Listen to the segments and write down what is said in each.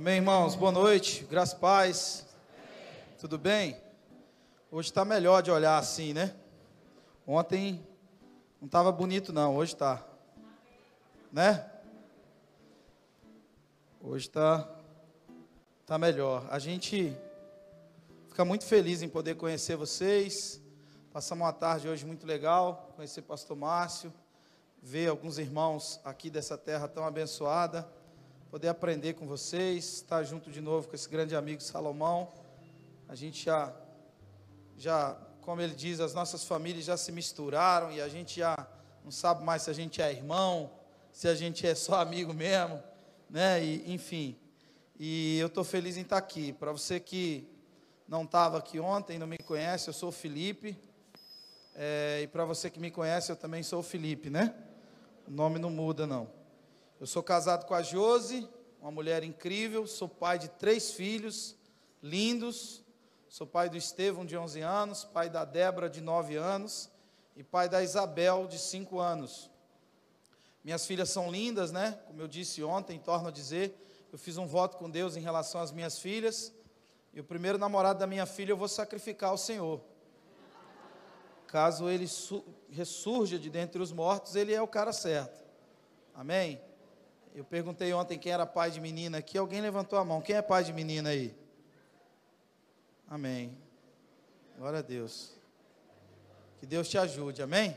Amém, irmãos? Boa noite, graças e paz. Tudo bem? Hoje está melhor de olhar assim, né? Ontem não estava bonito, não, hoje está. Né? Hoje está tá melhor. A gente fica muito feliz em poder conhecer vocês. Passamos uma tarde hoje muito legal, conhecer o pastor Márcio, ver alguns irmãos aqui dessa terra tão abençoada poder aprender com vocês, estar junto de novo com esse grande amigo Salomão. A gente já, já, como ele diz, as nossas famílias já se misturaram e a gente já não sabe mais se a gente é irmão, se a gente é só amigo mesmo, né? E, enfim. E eu estou feliz em estar aqui. Para você que não estava aqui ontem, não me conhece, eu sou o Felipe. É, e para você que me conhece, eu também sou o Felipe, né? O nome não muda, não. Eu sou casado com a Jose, uma mulher incrível, sou pai de três filhos lindos. Sou pai do Estevão, de 11 anos, pai da Débora, de 9 anos, e pai da Isabel, de 5 anos. Minhas filhas são lindas, né? Como eu disse ontem, torno a dizer, eu fiz um voto com Deus em relação às minhas filhas, e o primeiro namorado da minha filha eu vou sacrificar ao Senhor. Caso ele ressurja de dentre os mortos, ele é o cara certo. Amém? Eu perguntei ontem quem era pai de menina aqui, alguém levantou a mão. Quem é pai de menina aí? Amém. Glória a Deus. Que Deus te ajude, amém?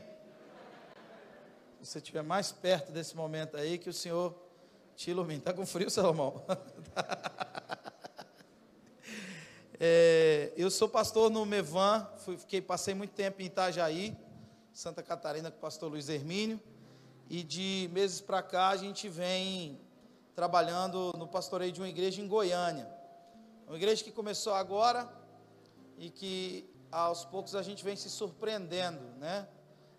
Se você estiver mais perto desse momento aí, que o Senhor te ilumine. Está com frio, Salomão? é, eu sou pastor no Mevan, fui, fiquei, passei muito tempo em Itajaí, Santa Catarina, com o pastor Luiz Hermínio. E de meses para cá a gente vem trabalhando no pastoreio de uma igreja em Goiânia. Uma igreja que começou agora e que aos poucos a gente vem se surpreendendo, né?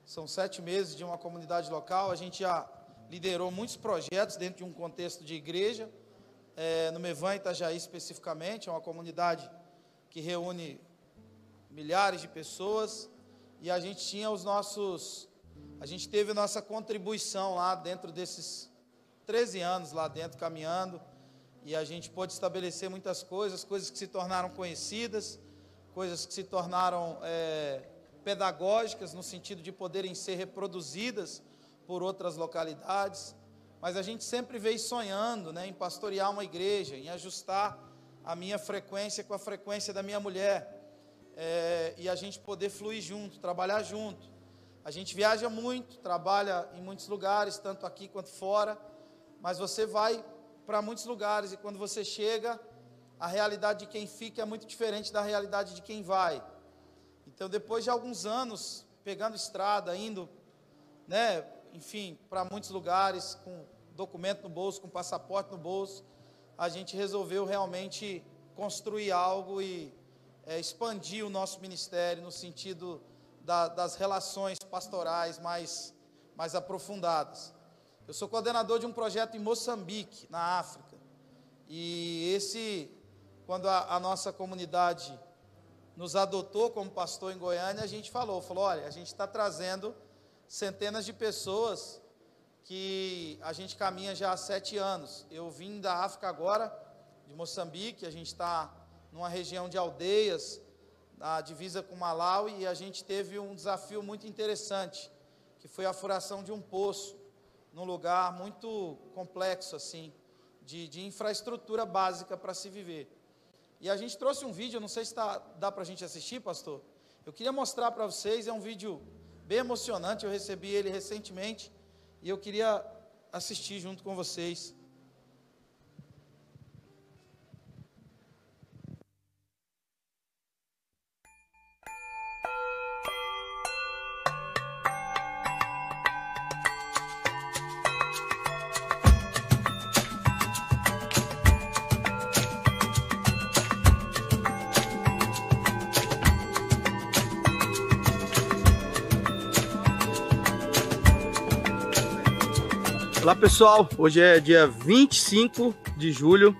São sete meses de uma comunidade local, a gente já liderou muitos projetos dentro de um contexto de igreja, é, no Mevan Itajaí especificamente, é uma comunidade que reúne milhares de pessoas, e a gente tinha os nossos a gente teve nossa contribuição lá dentro desses 13 anos lá dentro caminhando e a gente pôde estabelecer muitas coisas, coisas que se tornaram conhecidas, coisas que se tornaram é, pedagógicas no sentido de poderem ser reproduzidas por outras localidades. Mas a gente sempre veio sonhando né, em pastorear uma igreja, em ajustar a minha frequência com a frequência da minha mulher. É, e a gente poder fluir junto, trabalhar junto. A gente viaja muito, trabalha em muitos lugares, tanto aqui quanto fora, mas você vai para muitos lugares e quando você chega, a realidade de quem fica é muito diferente da realidade de quem vai. Então, depois de alguns anos pegando estrada, indo, né, enfim, para muitos lugares com documento no bolso, com passaporte no bolso, a gente resolveu realmente construir algo e é, expandir o nosso ministério no sentido da, das relações pastorais mais, mais aprofundadas. Eu sou coordenador de um projeto em Moçambique, na África. E esse, quando a, a nossa comunidade nos adotou como pastor em Goiânia, a gente falou, falou, olha, a gente está trazendo centenas de pessoas que a gente caminha já há sete anos. Eu vim da África agora, de Moçambique, a gente está numa região de aldeias, na divisa com Malawi e a gente teve um desafio muito interessante, que foi a furação de um poço num lugar muito complexo assim, de, de infraestrutura básica para se viver. E a gente trouxe um vídeo, não sei se tá, dá para a gente assistir, pastor. Eu queria mostrar para vocês, é um vídeo bem emocionante, eu recebi ele recentemente e eu queria assistir junto com vocês. Olá pessoal, hoje é dia 25 de julho,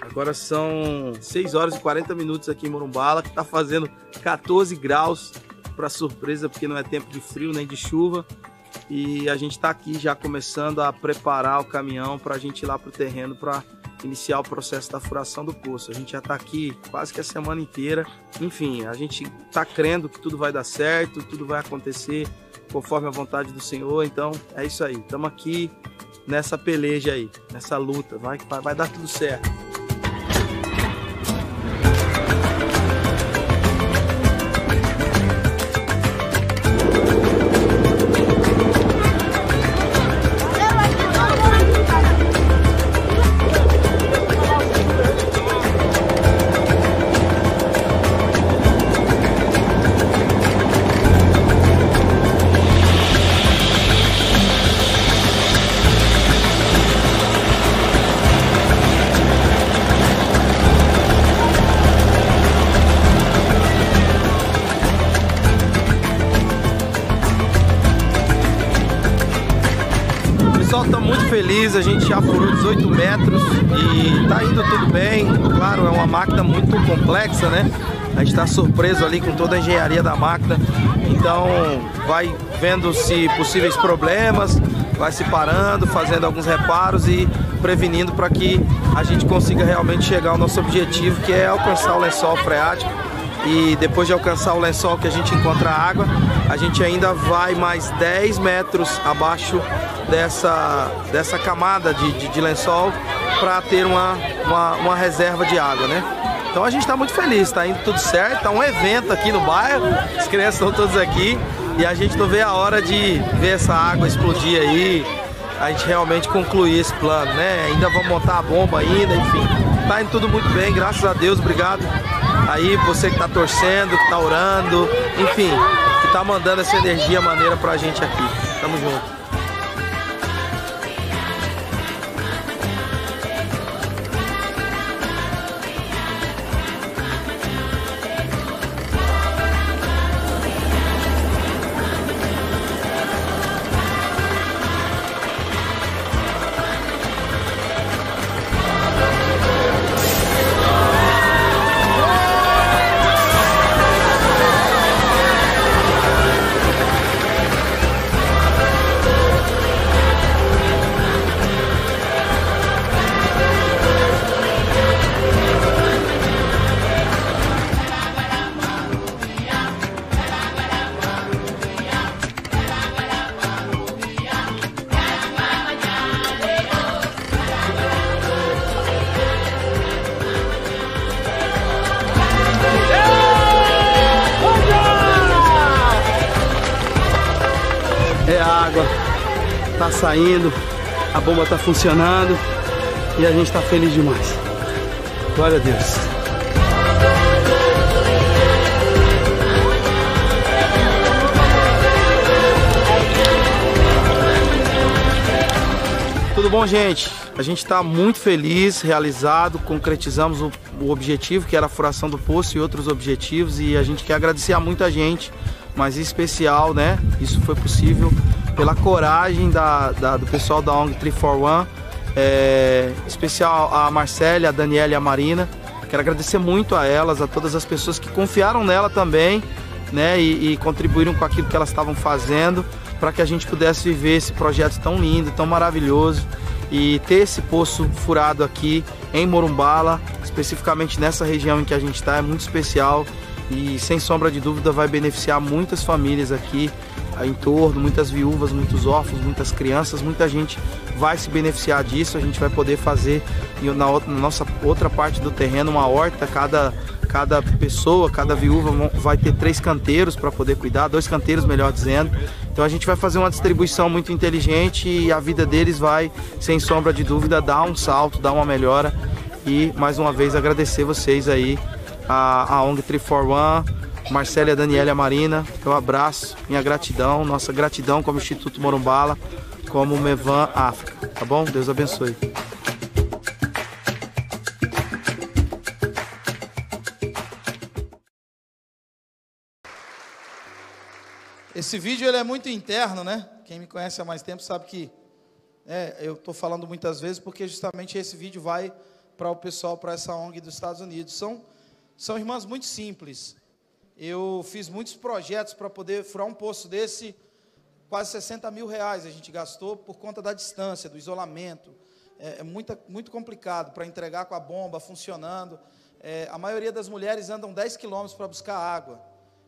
agora são 6 horas e 40 minutos aqui em Morumbala, que está fazendo 14 graus, para surpresa, porque não é tempo de frio nem de chuva, e a gente está aqui já começando a preparar o caminhão para a gente ir lá para o terreno para iniciar o processo da furação do poço. A gente já está aqui quase que a semana inteira. Enfim, a gente está crendo que tudo vai dar certo, tudo vai acontecer conforme a vontade do Senhor. Então é isso aí. Estamos aqui nessa peleja aí, nessa luta. Vai, vai, vai dar tudo certo. Já furou 18 metros e está indo tudo bem. Claro, é uma máquina muito complexa, né? A gente está surpreso ali com toda a engenharia da máquina. Então vai vendo se possíveis problemas, vai se parando, fazendo alguns reparos e prevenindo para que a gente consiga realmente chegar ao nosso objetivo, que é alcançar o lençol freático e depois de alcançar o lençol que a gente encontra a água, a gente ainda vai mais 10 metros abaixo dessa, dessa camada de, de, de lençol para ter uma, uma, uma, reserva de água, né? Então a gente está muito feliz, está indo tudo certo, está um evento aqui no bairro, as crianças estão todas aqui e a gente não vê a hora de ver essa água explodir aí, a gente realmente concluir esse plano, né? Ainda vamos montar a bomba ainda, enfim. Tá indo tudo muito bem, graças a Deus, obrigado aí você que está torcendo, que está orando, enfim, que está mandando essa energia maneira para a gente aqui. Tamo junto. Saindo, a bomba tá funcionando e a gente tá feliz demais. Glória a Deus. Tudo bom, gente? A gente está muito feliz, realizado, concretizamos o, o, objetivo que era a furação do poço e outros objetivos e a gente quer agradecer a muita gente mas em especial, né? Isso foi possível pela coragem da, da do pessoal da ONG 341, é, especial a Marcela, a Daniela e a Marina. Quero agradecer muito a elas, a todas as pessoas que confiaram nela também, né? E, e contribuíram com aquilo que elas estavam fazendo para que a gente pudesse viver esse projeto tão lindo, tão maravilhoso e ter esse poço furado aqui em Morumbala, especificamente nessa região em que a gente está, é muito especial e sem sombra de dúvida vai beneficiar muitas famílias aqui em torno, muitas viúvas, muitos órfãos, muitas crianças, muita gente vai se beneficiar disso. A gente vai poder fazer na, outra, na nossa outra parte do terreno uma horta, cada, cada pessoa, cada viúva vai ter três canteiros para poder cuidar, dois canteiros, melhor dizendo. Então a gente vai fazer uma distribuição muito inteligente e a vida deles vai, sem sombra de dúvida, dar um salto, dar uma melhora. E mais uma vez agradecer vocês aí a, a ONG 341, Marcela e a Daniela Marina. Eu abraço, minha gratidão, nossa gratidão como Instituto Morumbala, como Mevan África. Tá bom? Deus abençoe. Esse vídeo ele é muito interno, né? Quem me conhece há mais tempo sabe que é, eu estou falando muitas vezes porque justamente esse vídeo vai para o pessoal, para essa ONG dos Estados Unidos. São são irmãs muito simples. Eu fiz muitos projetos para poder furar um poço desse, quase 60 mil reais a gente gastou por conta da distância, do isolamento. é, é muito, muito complicado para entregar com a bomba funcionando. É, a maioria das mulheres andam 10 quilômetros para buscar água.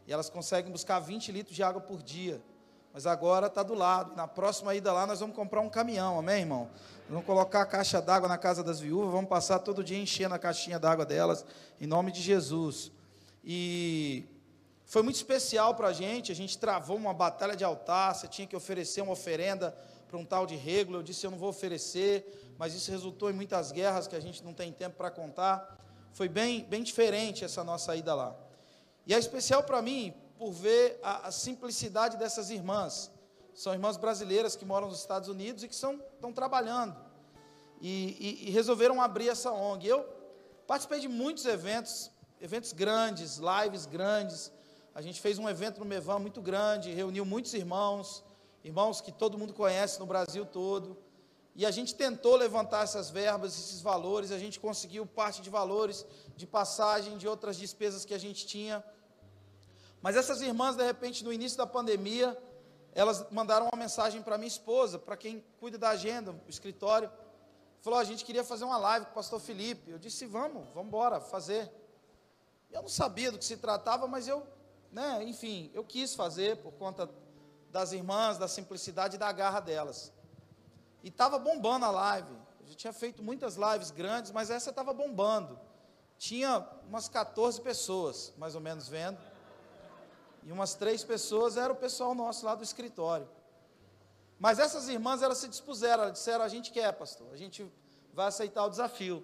E elas conseguem buscar 20 litros de água por dia. Mas agora está do lado. Na próxima ida lá, nós vamos comprar um caminhão, amém, irmão? Vamos colocar a caixa d'água na casa das viúvas, vamos passar todo dia enchendo a caixinha d'água delas, em nome de Jesus. E foi muito especial para a gente, a gente travou uma batalha de altar, você tinha que oferecer uma oferenda para um tal de Regulo, eu disse, eu não vou oferecer, mas isso resultou em muitas guerras que a gente não tem tempo para contar. Foi bem, bem diferente essa nossa ida lá. E é especial para mim por ver a, a, simplicidade dessas irmãs. São irmãs brasileiras que moram nos Estados Unidos e que estão trabalhando. E, e, e resolveram abrir essa ONG. Eu participei de muitos eventos, eventos grandes, lives grandes. A gente fez um evento no Mevan muito grande, reuniu muitos irmãos, irmãos que todo mundo conhece no Brasil todo. E a gente tentou levantar essas verbas, esses valores, a gente conseguiu parte de valores de passagem, de outras despesas que a gente tinha. Mas essas irmãs, de repente, no início da pandemia, elas mandaram uma mensagem para minha esposa, para quem cuida da agenda, o escritório. Falou: a gente queria fazer uma live com o pastor Felipe. Eu disse: vamos, vamos embora, fazer. Eu não sabia do que se tratava, mas eu, né, enfim, eu quis fazer por conta das irmãs, da simplicidade e da garra delas. E estava bombando a live. Eu já tinha feito muitas lives grandes, mas essa estava bombando. Tinha umas 14 pessoas, mais ou menos, vendo. E umas três pessoas era o pessoal nosso lá do escritório. Mas essas irmãs, elas se dispuseram, elas disseram: a gente quer, pastor, a gente vai aceitar o desafio.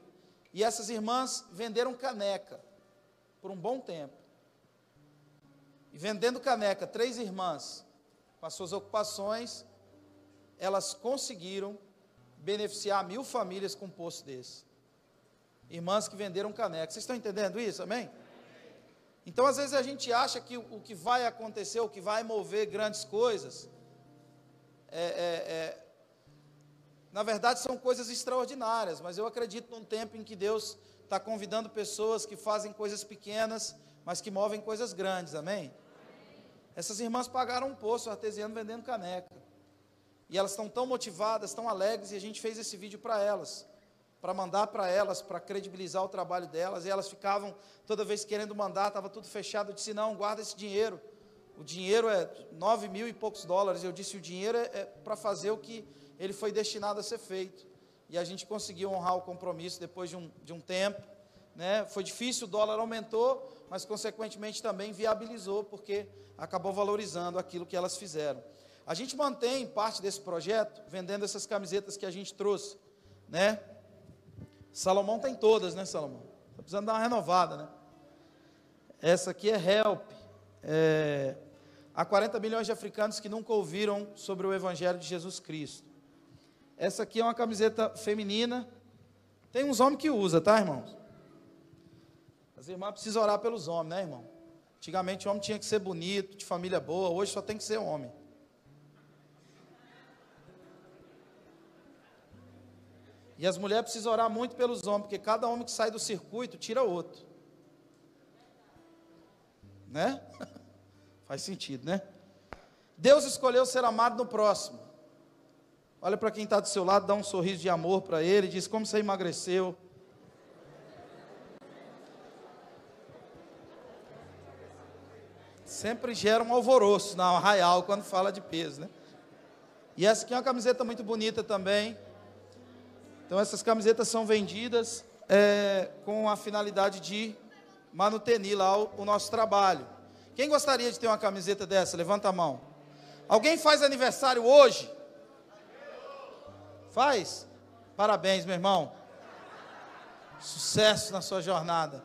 E essas irmãs venderam caneca por um bom tempo. E vendendo caneca, três irmãs, com as suas ocupações, elas conseguiram beneficiar mil famílias com um poço desse. Irmãs que venderam caneca. Vocês estão entendendo isso? Amém? Então, às vezes, a gente acha que o que vai acontecer, o que vai mover grandes coisas, é, é, é, na verdade, são coisas extraordinárias, mas eu acredito num tempo em que Deus está convidando pessoas que fazem coisas pequenas, mas que movem coisas grandes, amém? Essas irmãs pagaram um poço artesiano vendendo caneca. E elas estão tão motivadas, tão alegres, e a gente fez esse vídeo para elas, para mandar para elas, para credibilizar o trabalho delas. E elas ficavam toda vez querendo mandar, estava tudo fechado. Eu disse: não, guarda esse dinheiro. O dinheiro é nove mil e poucos dólares. Eu disse: o dinheiro é, é para fazer o que ele foi destinado a ser feito. E a gente conseguiu honrar o compromisso depois de um, de um tempo. Né? Foi difícil, o dólar aumentou, mas consequentemente também viabilizou, porque acabou valorizando aquilo que elas fizeram. A gente mantém parte desse projeto vendendo essas camisetas que a gente trouxe, né? Salomão tem todas, né, Salomão? Está precisando dar uma renovada, né? Essa aqui é Help. É, há 40 milhões de africanos que nunca ouviram sobre o Evangelho de Jesus Cristo. Essa aqui é uma camiseta feminina. Tem uns homens que usa, tá, irmãos? As irmãs precisam orar pelos homens, né, irmão? Antigamente o homem tinha que ser bonito, de família boa, hoje só tem que ser homem. E as mulheres precisam orar muito pelos homens, porque cada homem que sai do circuito tira outro. Né? Faz sentido, né? Deus escolheu ser amado no próximo. Olha para quem está do seu lado, dá um sorriso de amor para ele, diz como você emagreceu. Sempre gera um alvoroço na arraial quando fala de peso, né? E essa aqui é uma camiseta muito bonita também. Então essas camisetas são vendidas é, com a finalidade de manutenir lá o, o nosso trabalho. Quem gostaria de ter uma camiseta dessa? Levanta a mão. Alguém faz aniversário hoje? Faz? Parabéns, meu irmão. Sucesso na sua jornada.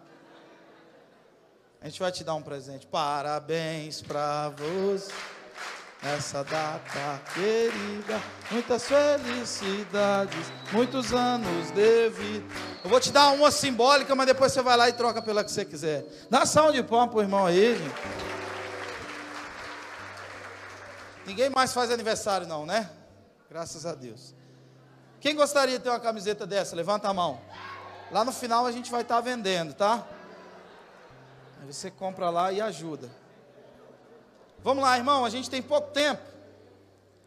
A gente vai te dar um presente. Parabéns para você. Essa data querida, muitas felicidades, muitos anos de vida. Eu vou te dar uma simbólica, mas depois você vai lá e troca pela que você quiser. Dá salve de palmas pro irmão aí, gente. Ninguém mais faz aniversário, não, né? Graças a Deus. Quem gostaria de ter uma camiseta dessa? Levanta a mão. Lá no final a gente vai estar tá vendendo, tá? Você compra lá e ajuda. Vamos lá, irmão, a gente tem pouco tempo.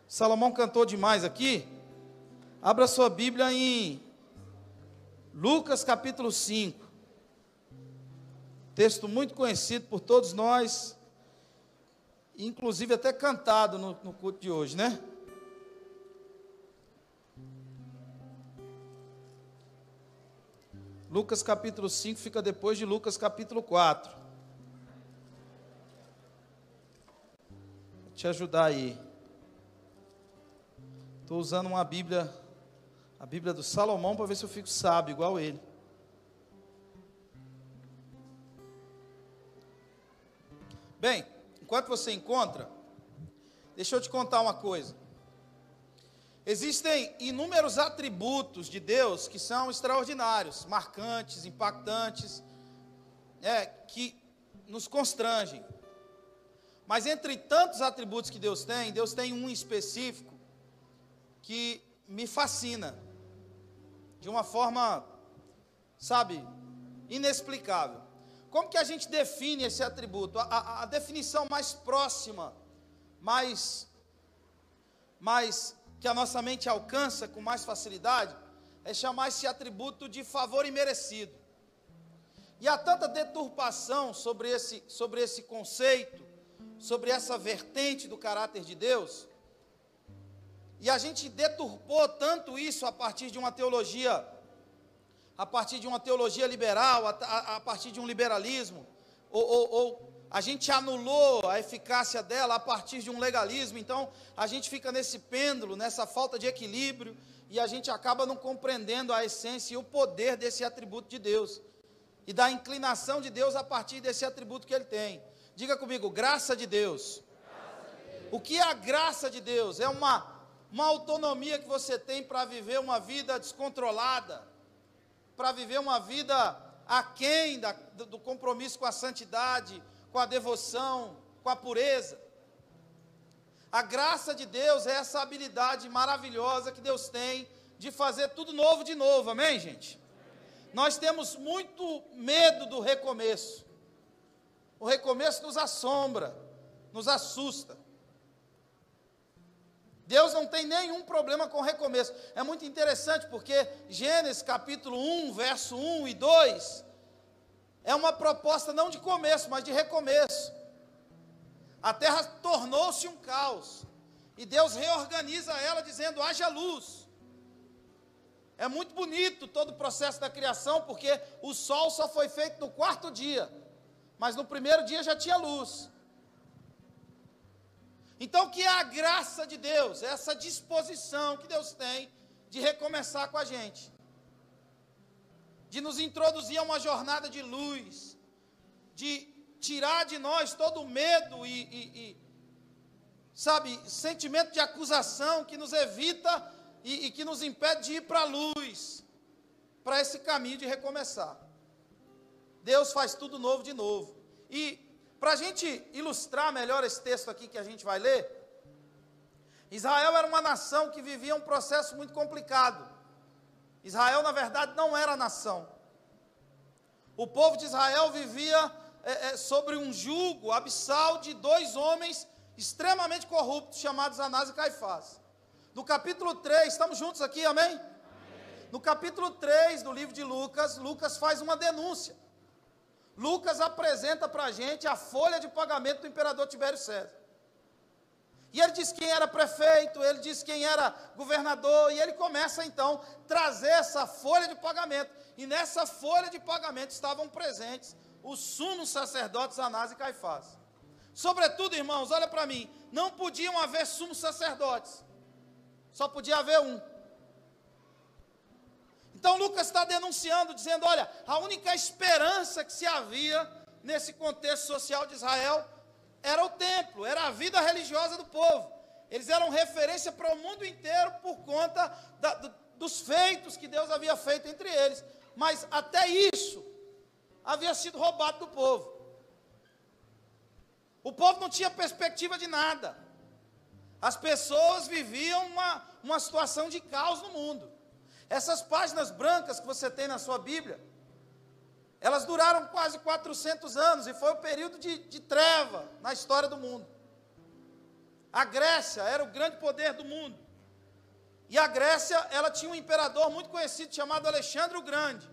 Salomão cantou demais aqui. Abra sua Bíblia em Lucas capítulo 5. Texto muito conhecido por todos nós, inclusive até cantado no, no culto de hoje, né? Lucas capítulo 5 fica depois de Lucas capítulo 4. Te ajudar aí. Estou usando uma Bíblia a Bíblia do Salomão para ver se eu fico sábio igual ele. Bem, enquanto você encontra, deixa eu te contar uma coisa. Existem inúmeros atributos de Deus que são extraordinários, marcantes, impactantes, é, que nos constrangem. Mas entre tantos atributos que Deus tem, Deus tem um específico que me fascina de uma forma, sabe, inexplicável. Como que a gente define esse atributo? A, a, a definição mais próxima, mais, mais que a nossa mente alcança com mais facilidade, é chamar esse atributo de favor imerecido. E há tanta deturpação sobre esse, sobre esse conceito, sobre essa vertente do caráter de Deus, e a gente deturpou tanto isso a partir de uma teologia, a partir de uma teologia liberal, a, a, a partir de um liberalismo, ou, ou, ou a gente anulou a eficácia dela a partir de um legalismo, então a gente fica nesse pêndulo, nessa falta de equilíbrio, e a gente acaba não compreendendo a essência e o poder desse atributo de Deus, e da inclinação de Deus a partir desse atributo que ele tem. Diga comigo, graça de Deus. O que é a graça de Deus? É uma uma autonomia que você tem para viver uma vida descontrolada, para viver uma vida aquém da, do compromisso com a santidade, com a devoção, com a pureza. A graça de Deus é essa habilidade maravilhosa que Deus tem de fazer tudo novo de novo, amém, gente? Nós temos muito medo do recomeço. O recomeço nos assombra, nos assusta. Deus não tem nenhum problema com recomeço. É muito interessante porque Gênesis capítulo 1, verso 1 e 2 é uma proposta não de começo, mas de recomeço. A terra tornou-se um caos. E Deus reorganiza ela dizendo: haja luz. É muito bonito todo o processo da criação, porque o sol só foi feito no quarto dia, mas no primeiro dia já tinha luz. Então, o que é a graça de Deus? É essa disposição que Deus tem de recomeçar com a gente, de nos introduzir a uma jornada de luz, de tirar de nós todo o medo e, e, e sabe, sentimento de acusação que nos evita e, e que nos impede de ir para a luz, para esse caminho de recomeçar. Deus faz tudo novo de novo. E para a gente ilustrar melhor esse texto aqui que a gente vai ler, Israel era uma nação que vivia um processo muito complicado. Israel, na verdade, não era nação. O povo de Israel vivia é, é, sobre um jugo abissal de dois homens extremamente corruptos, chamados Anás e Caifás. No capítulo 3, estamos juntos aqui, amém? amém? No capítulo 3 do livro de Lucas, Lucas faz uma denúncia. Lucas apresenta para a gente a folha de pagamento do imperador Tibério César. E ele diz quem era prefeito, ele diz quem era governador, e ele começa então a trazer essa folha de pagamento. E nessa folha de pagamento estavam presentes os sumos sacerdotes Anás e Caifás. Sobretudo, irmãos, olha para mim, não podiam haver sumos sacerdotes, só podia haver um. Então Lucas está denunciando, dizendo: olha, a única esperança que se havia nesse contexto social de Israel era o templo, era a vida religiosa do povo. Eles eram referência para o mundo inteiro por conta da, do, dos feitos que Deus havia feito entre eles. Mas até isso havia sido roubado do povo. O povo não tinha perspectiva de nada. As pessoas viviam uma, uma situação de caos no mundo. Essas páginas brancas que você tem na sua Bíblia, elas duraram quase 400 anos e foi o período de, de treva na história do mundo. A Grécia era o grande poder do mundo. E a Grécia, ela tinha um imperador muito conhecido chamado Alexandre o Grande.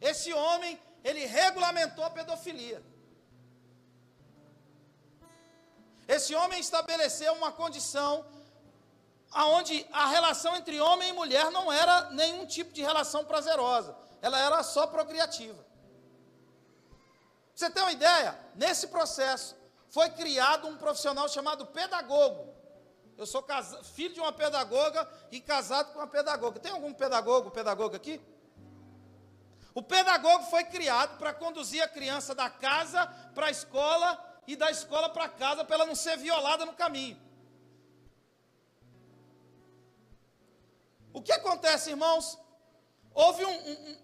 Esse homem, ele regulamentou a pedofilia. Esse homem estabeleceu uma condição aonde a relação entre homem e mulher não era nenhum tipo de relação prazerosa, ela era só procriativa. Você tem uma ideia? Nesse processo foi criado um profissional chamado pedagogo. Eu sou filho de uma pedagoga e casado com uma pedagoga. Tem algum pedagogo, pedagoga aqui? O pedagogo foi criado para conduzir a criança da casa para a escola e da escola para casa para ela não ser violada no caminho. O que acontece, irmãos? Houve um, um,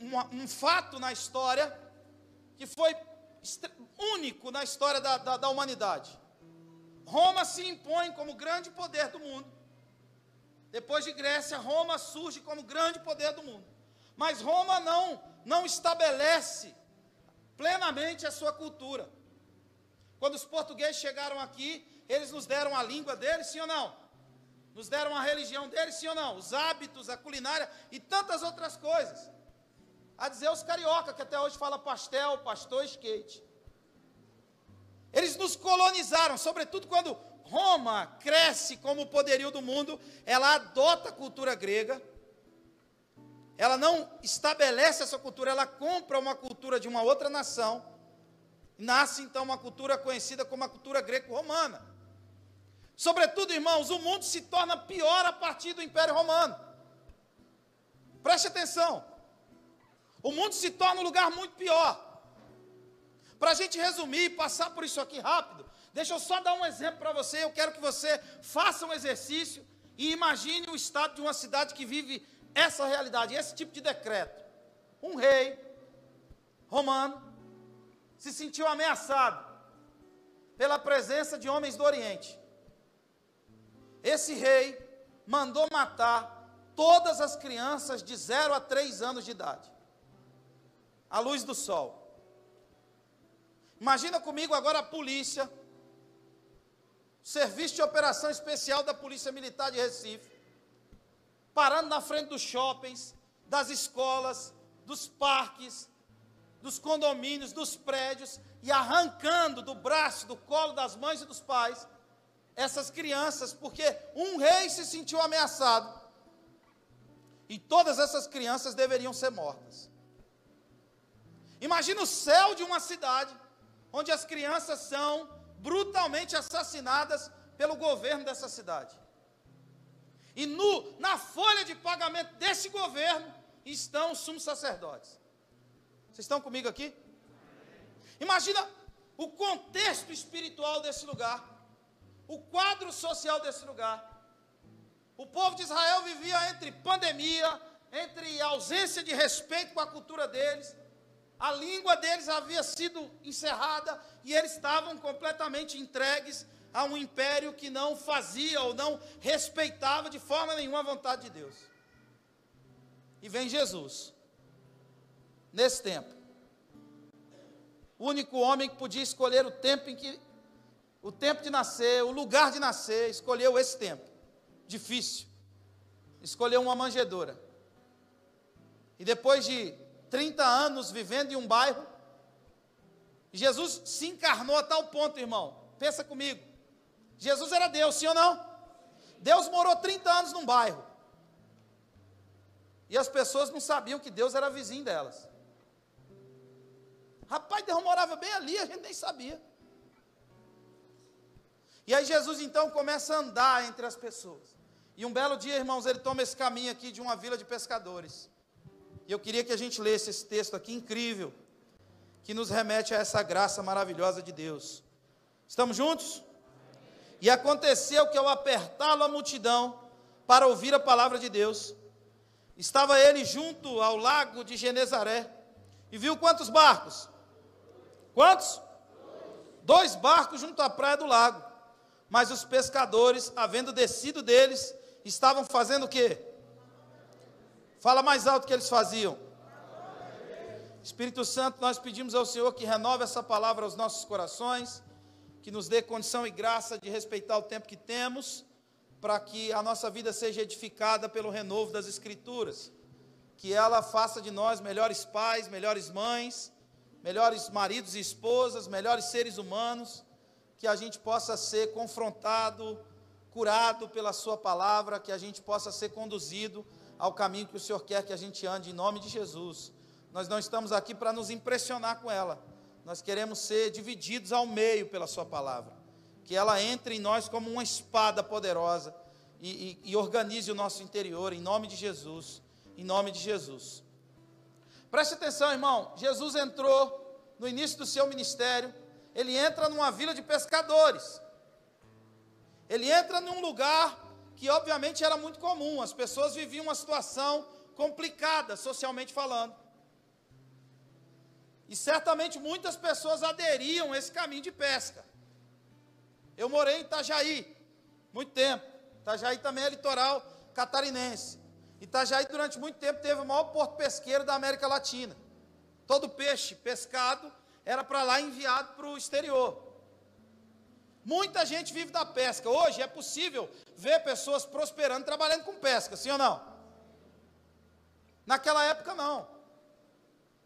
um, um fato na história que foi único na história da, da, da humanidade. Roma se impõe como grande poder do mundo. Depois de Grécia, Roma surge como grande poder do mundo. Mas Roma não, não estabelece plenamente a sua cultura. Quando os portugueses chegaram aqui, eles nos deram a língua deles, sim ou não? Nos deram a religião deles, sim ou não? Os hábitos, a culinária e tantas outras coisas. A dizer os carioca, que até hoje fala pastel, pastor, skate. Eles nos colonizaram, sobretudo quando Roma cresce como poderio do mundo, ela adota a cultura grega, ela não estabelece essa cultura, ela compra uma cultura de uma outra nação, nasce então uma cultura conhecida como a cultura greco-romana. Sobretudo, irmãos, o mundo se torna pior a partir do Império Romano. Preste atenção. O mundo se torna um lugar muito pior. Para a gente resumir e passar por isso aqui rápido, deixa eu só dar um exemplo para você. Eu quero que você faça um exercício e imagine o estado de uma cidade que vive essa realidade, esse tipo de decreto. Um rei romano se sentiu ameaçado pela presença de homens do Oriente. Esse rei mandou matar todas as crianças de 0 a 3 anos de idade, à luz do sol. Imagina comigo agora a polícia, serviço de operação especial da Polícia Militar de Recife, parando na frente dos shoppings, das escolas, dos parques, dos condomínios, dos prédios e arrancando do braço, do colo das mães e dos pais essas crianças, porque um rei se sentiu ameaçado e todas essas crianças deveriam ser mortas. Imagina o céu de uma cidade onde as crianças são brutalmente assassinadas pelo governo dessa cidade. E no, na folha de pagamento desse governo estão os sumos sacerdotes. Vocês estão comigo aqui? Imagina o contexto espiritual desse lugar, o quadro social desse lugar. O povo de Israel vivia entre pandemia, entre ausência de respeito com a cultura deles, a língua deles havia sido encerrada e eles estavam completamente entregues a um império que não fazia ou não respeitava de forma nenhuma a vontade de Deus. E vem Jesus, nesse tempo, o único homem que podia escolher o tempo em que, o tempo de nascer, o lugar de nascer, escolheu esse tempo, difícil, escolheu uma manjedoura. E depois de 30 anos vivendo em um bairro, Jesus se encarnou a tal ponto, irmão, pensa comigo, Jesus era Deus, sim ou não? Deus morou 30 anos num bairro. E as pessoas não sabiam que Deus era vizinho delas. Rapaz, Deus morava bem ali, a gente nem sabia. E aí Jesus então começa a andar entre as pessoas. E um belo dia, irmãos, ele toma esse caminho aqui de uma vila de pescadores. E eu queria que a gente lesse esse texto aqui incrível, que nos remete a essa graça maravilhosa de Deus. Estamos juntos? E aconteceu que ao apertá-lo a multidão para ouvir a palavra de Deus, estava ele junto ao lago de Genezaré e viu quantos barcos? Quantos? Dois barcos junto à praia do lago. Mas os pescadores, havendo descido deles, estavam fazendo o quê? Fala mais alto que eles faziam. Espírito Santo, nós pedimos ao Senhor que renove essa palavra aos nossos corações que nos dê condição e graça de respeitar o tempo que temos, para que a nossa vida seja edificada pelo renovo das Escrituras, que ela faça de nós melhores pais, melhores mães, melhores maridos e esposas, melhores seres humanos, que a gente possa ser confrontado, curado pela Sua palavra, que a gente possa ser conduzido ao caminho que o Senhor quer que a gente ande, em nome de Jesus. Nós não estamos aqui para nos impressionar com ela, nós queremos ser divididos ao meio pela Sua palavra, que ela entre em nós como uma espada poderosa e, e, e organize o nosso interior, em nome de Jesus, em nome de Jesus. Preste atenção, irmão, Jesus entrou no início do seu ministério, ele entra numa vila de pescadores. Ele entra num lugar que obviamente era muito comum, as pessoas viviam uma situação complicada socialmente falando. E certamente muitas pessoas aderiam a esse caminho de pesca. Eu morei em Itajaí, muito tempo. Itajaí também é litoral catarinense. Itajaí, durante muito tempo, teve o maior porto pesqueiro da América Latina. Todo peixe pescado era para lá enviado para o exterior. Muita gente vive da pesca. Hoje é possível ver pessoas prosperando trabalhando com pesca, sim ou não? Naquela época não.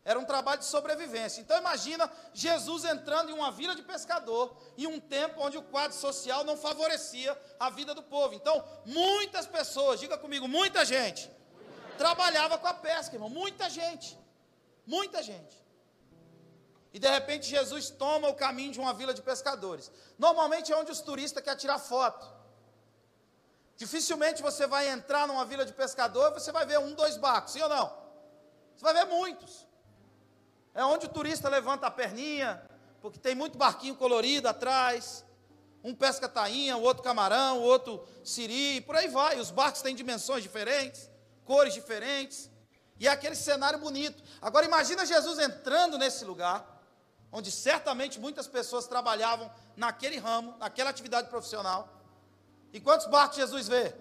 Era um trabalho de sobrevivência. Então imagina Jesus entrando em uma vila de pescador em um tempo onde o quadro social não favorecia a vida do povo. Então, muitas pessoas, diga comigo, muita gente, trabalhava com a pesca, irmão. Muita gente. Muita gente. E de repente Jesus toma o caminho de uma vila de pescadores. Normalmente é onde os turistas querem tirar foto. Dificilmente você vai entrar numa vila de pescador e você vai ver um, dois barcos, sim ou não? Você vai ver muitos. É onde o turista levanta a perninha, porque tem muito barquinho colorido atrás. Um pesca tainha, o outro camarão, o outro siri, por aí vai. Os barcos têm dimensões diferentes, cores diferentes. E é aquele cenário bonito. Agora imagina Jesus entrando nesse lugar, onde certamente muitas pessoas trabalhavam naquele ramo, naquela atividade profissional. E quantos barcos Jesus vê?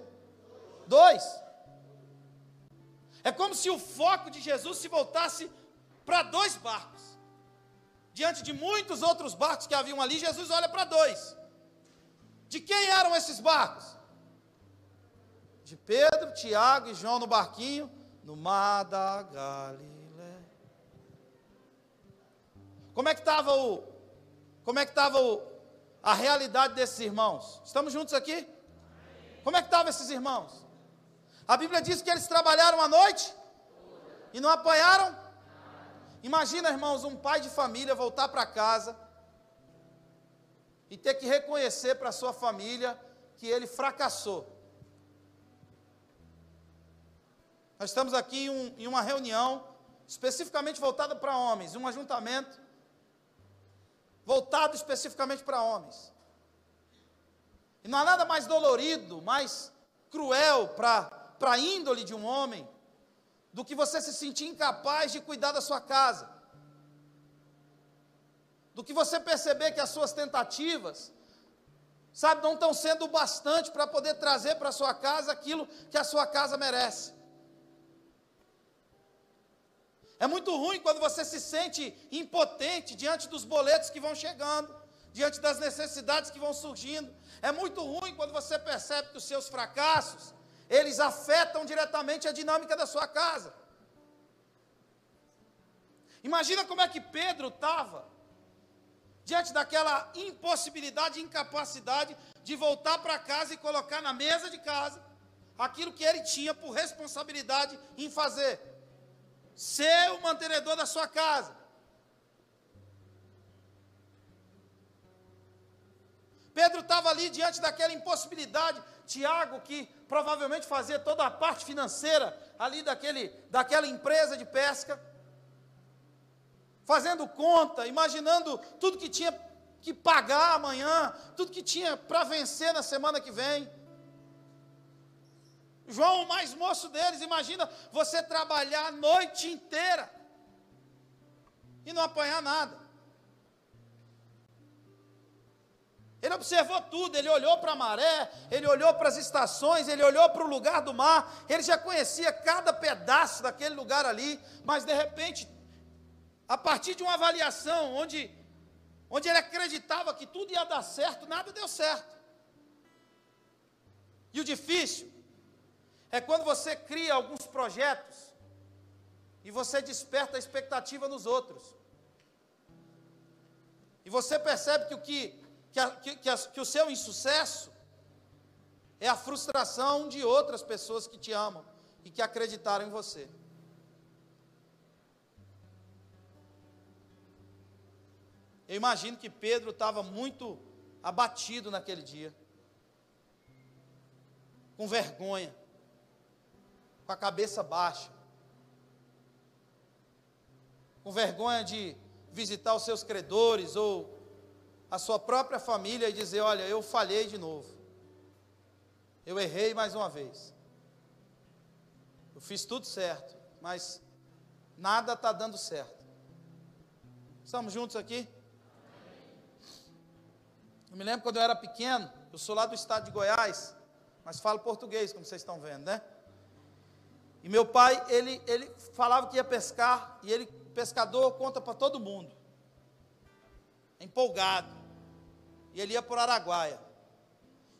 Dois. É como se o foco de Jesus se voltasse para dois barcos. Diante de muitos outros barcos que haviam ali, Jesus olha para dois. De quem eram esses barcos? De Pedro, Tiago e João no barquinho, no mar da Galileia. Como é que estava o Como é que estava a realidade desses irmãos? Estamos juntos aqui? Como é que estavam esses irmãos? A Bíblia diz que eles trabalharam à noite e não apanharam Imagina, irmãos, um pai de família voltar para casa e ter que reconhecer para sua família que ele fracassou. Nós estamos aqui em, um, em uma reunião especificamente voltada para homens, um ajuntamento voltado especificamente para homens. E não há nada mais dolorido, mais cruel para a índole de um homem do que você se sentir incapaz de cuidar da sua casa, do que você perceber que as suas tentativas, sabe, não estão sendo o bastante para poder trazer para a sua casa aquilo que a sua casa merece. É muito ruim quando você se sente impotente diante dos boletos que vão chegando, diante das necessidades que vão surgindo. É muito ruim quando você percebe que os seus fracassos, eles afetam diretamente a dinâmica da sua casa. Imagina como é que Pedro estava diante daquela impossibilidade, incapacidade de voltar para casa e colocar na mesa de casa aquilo que ele tinha por responsabilidade em fazer, ser o mantenedor da sua casa. Pedro estava ali diante daquela impossibilidade. Tiago, que provavelmente fazia toda a parte financeira ali daquele, daquela empresa de pesca, fazendo conta, imaginando tudo que tinha que pagar amanhã, tudo que tinha para vencer na semana que vem. João, o mais moço deles, imagina você trabalhar a noite inteira e não apanhar nada. Ele observou tudo, ele olhou para a maré, ele olhou para as estações, ele olhou para o lugar do mar, ele já conhecia cada pedaço daquele lugar ali, mas de repente, a partir de uma avaliação onde, onde ele acreditava que tudo ia dar certo, nada deu certo. E o difícil é quando você cria alguns projetos e você desperta a expectativa nos outros. E você percebe que o, que, que, a, que, a, que o seu insucesso é a frustração de outras pessoas que te amam e que acreditaram em você. Eu imagino que Pedro estava muito abatido naquele dia, com vergonha, com a cabeça baixa, com vergonha de visitar os seus credores ou a sua própria família e dizer: Olha, eu falhei de novo, eu errei mais uma vez, eu fiz tudo certo, mas nada está dando certo. Estamos juntos aqui? Eu me lembro quando eu era pequeno, eu sou lá do estado de Goiás, mas falo português, como vocês estão vendo, né? E meu pai, ele, ele falava que ia pescar, e ele pescador conta para todo mundo. Empolgado. E ele ia por Araguaia.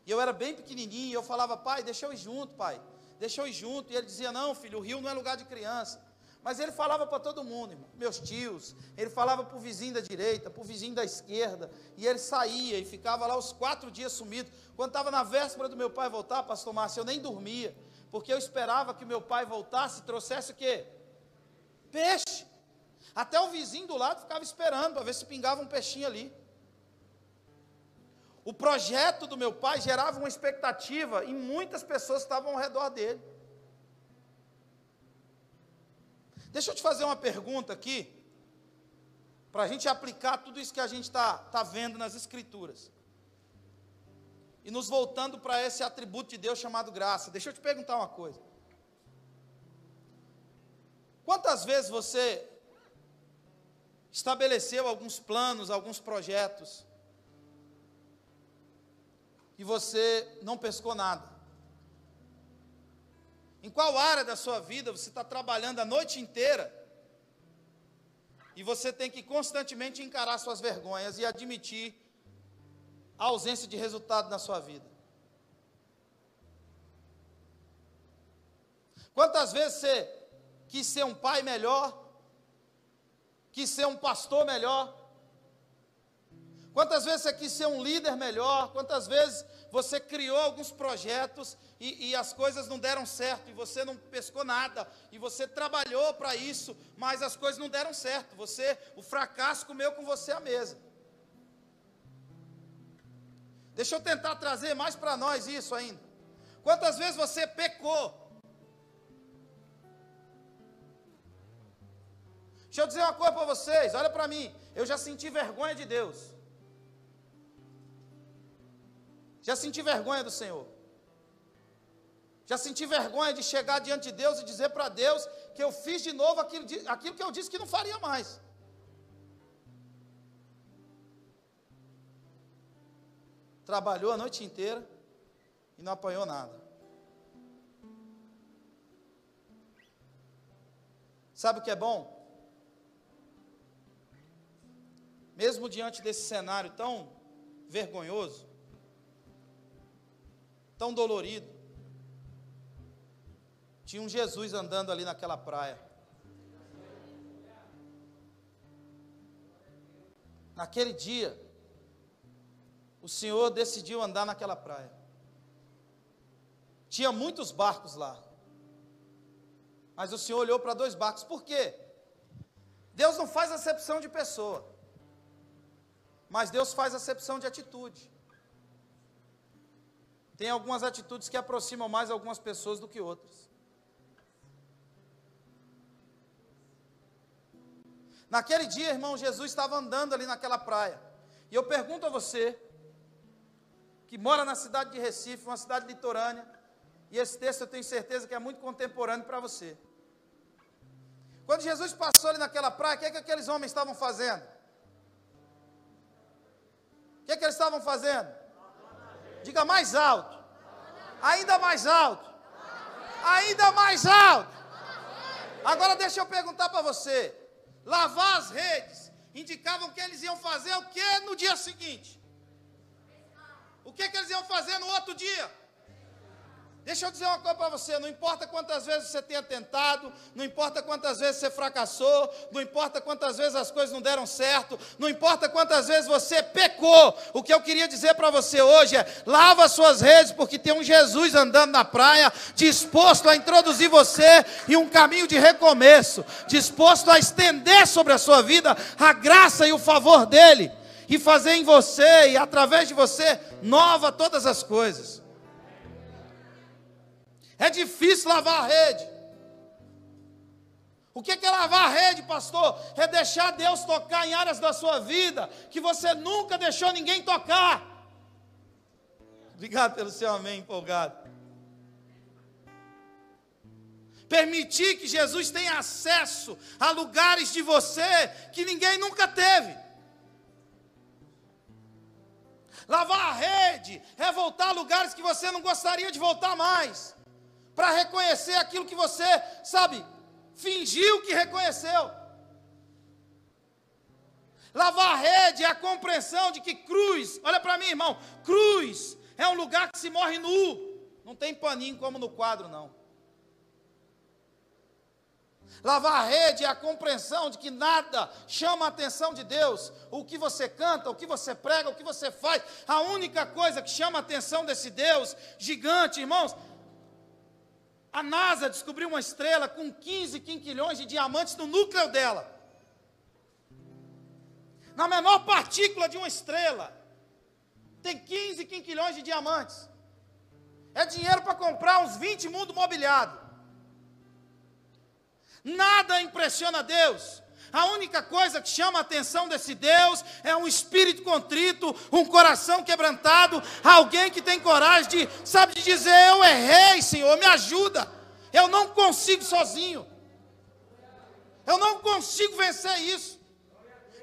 E eu era bem pequenininho, e eu falava, pai, deixa eu ir junto, pai. Deixa eu ir junto. E ele dizia, não, filho, o rio não é lugar de criança. Mas ele falava para todo mundo, irmão, meus tios, ele falava para o vizinho da direita, para o vizinho da esquerda, e ele saía e ficava lá os quatro dias sumido. Quando estava na véspera do meu pai voltar, pastor Márcio, eu nem dormia, porque eu esperava que meu pai voltasse e trouxesse o quê? Peixe. Até o vizinho do lado ficava esperando para ver se pingava um peixinho ali. O projeto do meu pai gerava uma expectativa em muitas pessoas estavam ao redor dele. Deixa eu te fazer uma pergunta aqui, para a gente aplicar tudo isso que a gente está tá vendo nas Escrituras. E nos voltando para esse atributo de Deus chamado graça. Deixa eu te perguntar uma coisa. Quantas vezes você estabeleceu alguns planos, alguns projetos, e você não pescou nada. Em qual área da sua vida você está trabalhando a noite inteira e você tem que constantemente encarar suas vergonhas e admitir a ausência de resultado na sua vida? Quantas vezes você quis ser um pai melhor quis ser um pastor melhor? Quantas vezes você quis ser um líder melhor? Quantas vezes você criou alguns projetos e, e, as coisas não deram certo e você não pescou nada e você trabalhou para isso, mas as coisas não deram certo. Você, o fracasso comeu com você a mesa. Deixa eu tentar trazer mais para nós isso ainda. Quantas vezes você pecou Deixa eu dizer uma coisa para vocês, olha para mim. Eu já senti vergonha de Deus. Já senti vergonha do Senhor. Já senti vergonha de chegar diante de Deus e dizer para Deus que eu fiz de novo aquilo, aquilo que eu disse que não faria mais. Trabalhou a noite inteira e não apanhou nada. Sabe o que é bom? mesmo diante desse cenário tão vergonhoso, tão dolorido, tinha um Jesus andando ali naquela praia. Naquele dia, o Senhor decidiu andar naquela praia. Tinha muitos barcos lá. Mas o Senhor olhou para dois barcos. Por quê? Deus não faz acepção de pessoa. Mas Deus faz acepção de atitude. Tem algumas atitudes que aproximam mais algumas pessoas do que outras. Naquele dia, irmão, Jesus estava andando ali naquela praia. E eu pergunto a você, que mora na cidade de Recife, uma cidade litorânea, e esse texto eu tenho certeza que é muito contemporâneo para você. Quando Jesus passou ali naquela praia, o que, é que aqueles homens estavam fazendo? que, que eles estavam fazendo? Diga mais alto. Ainda mais alto. Ainda mais alto. Agora deixa eu perguntar para você. Lavar as redes indicavam que eles iam fazer o que no dia seguinte? O que, que eles iam fazer no outro dia? Deixa eu dizer uma coisa para você: não importa quantas vezes você tenha tentado, não importa quantas vezes você fracassou, não importa quantas vezes as coisas não deram certo, não importa quantas vezes você pecou. O que eu queria dizer para você hoje é: lava suas redes, porque tem um Jesus andando na praia, disposto a introduzir você em um caminho de recomeço, disposto a estender sobre a sua vida a graça e o favor dele, e fazer em você e através de você nova todas as coisas. É difícil lavar a rede. O que é lavar a rede, pastor? É deixar Deus tocar em áreas da sua vida que você nunca deixou ninguém tocar. Obrigado pelo seu amém empolgado. Permitir que Jesus tenha acesso a lugares de você que ninguém nunca teve. Lavar a rede é voltar a lugares que você não gostaria de voltar mais para reconhecer aquilo que você, sabe, fingiu que reconheceu. Lavar a rede é a compreensão de que cruz, olha para mim, irmão, cruz é um lugar que se morre nu. Não tem paninho como no quadro, não. Lavar a rede é a compreensão de que nada chama a atenção de Deus. O que você canta, o que você prega, o que você faz, a única coisa que chama a atenção desse Deus gigante, irmãos, a NASA descobriu uma estrela com 15 quinquilhões de diamantes no núcleo dela. Na menor partícula de uma estrela, tem 15 quinquilhões de diamantes. É dinheiro para comprar uns 20 mundos mobiliados. Nada impressiona Deus. A única coisa que chama a atenção desse Deus é um espírito contrito, um coração quebrantado, alguém que tem coragem de, sabe, de dizer: Eu errei, Senhor, me ajuda. Eu não consigo sozinho. Eu não consigo vencer isso.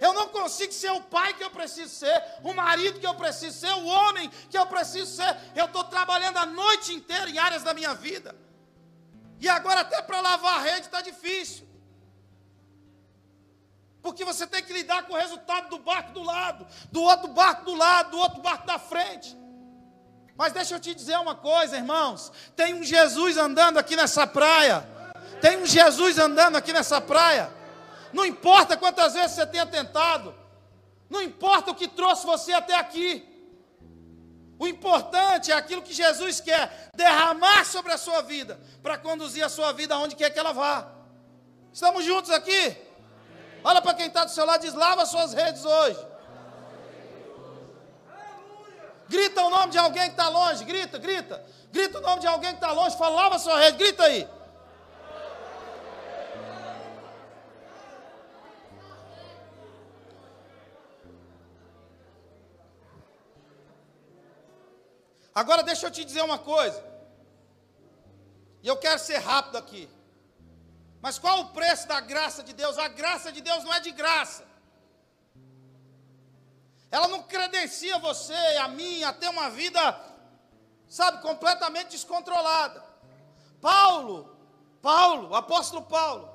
Eu não consigo ser o pai que eu preciso ser, o marido que eu preciso ser, o homem que eu preciso ser. Eu estou trabalhando a noite inteira em áreas da minha vida. E agora, até para lavar a rede, está difícil porque você tem que lidar com o resultado do barco do lado, do outro barco do lado, do outro barco da frente. Mas deixa eu te dizer uma coisa, irmãos: tem um Jesus andando aqui nessa praia, tem um Jesus andando aqui nessa praia. Não importa quantas vezes você tenha tentado, não importa o que trouxe você até aqui. O importante é aquilo que Jesus quer derramar sobre a sua vida, para conduzir a sua vida aonde quer que ela vá. Estamos juntos aqui? Olha para quem está do seu lado e diz: lava suas redes hoje. Grita o nome de alguém que está longe, grita, grita. Grita o nome de alguém que está longe, fala, lava sua rede, grita aí. Agora deixa eu te dizer uma coisa. E eu quero ser rápido aqui. Mas qual o preço da graça de Deus? A graça de Deus não é de graça. Ela não credencia você a mim a ter uma vida, sabe, completamente descontrolada. Paulo, Paulo, o apóstolo Paulo,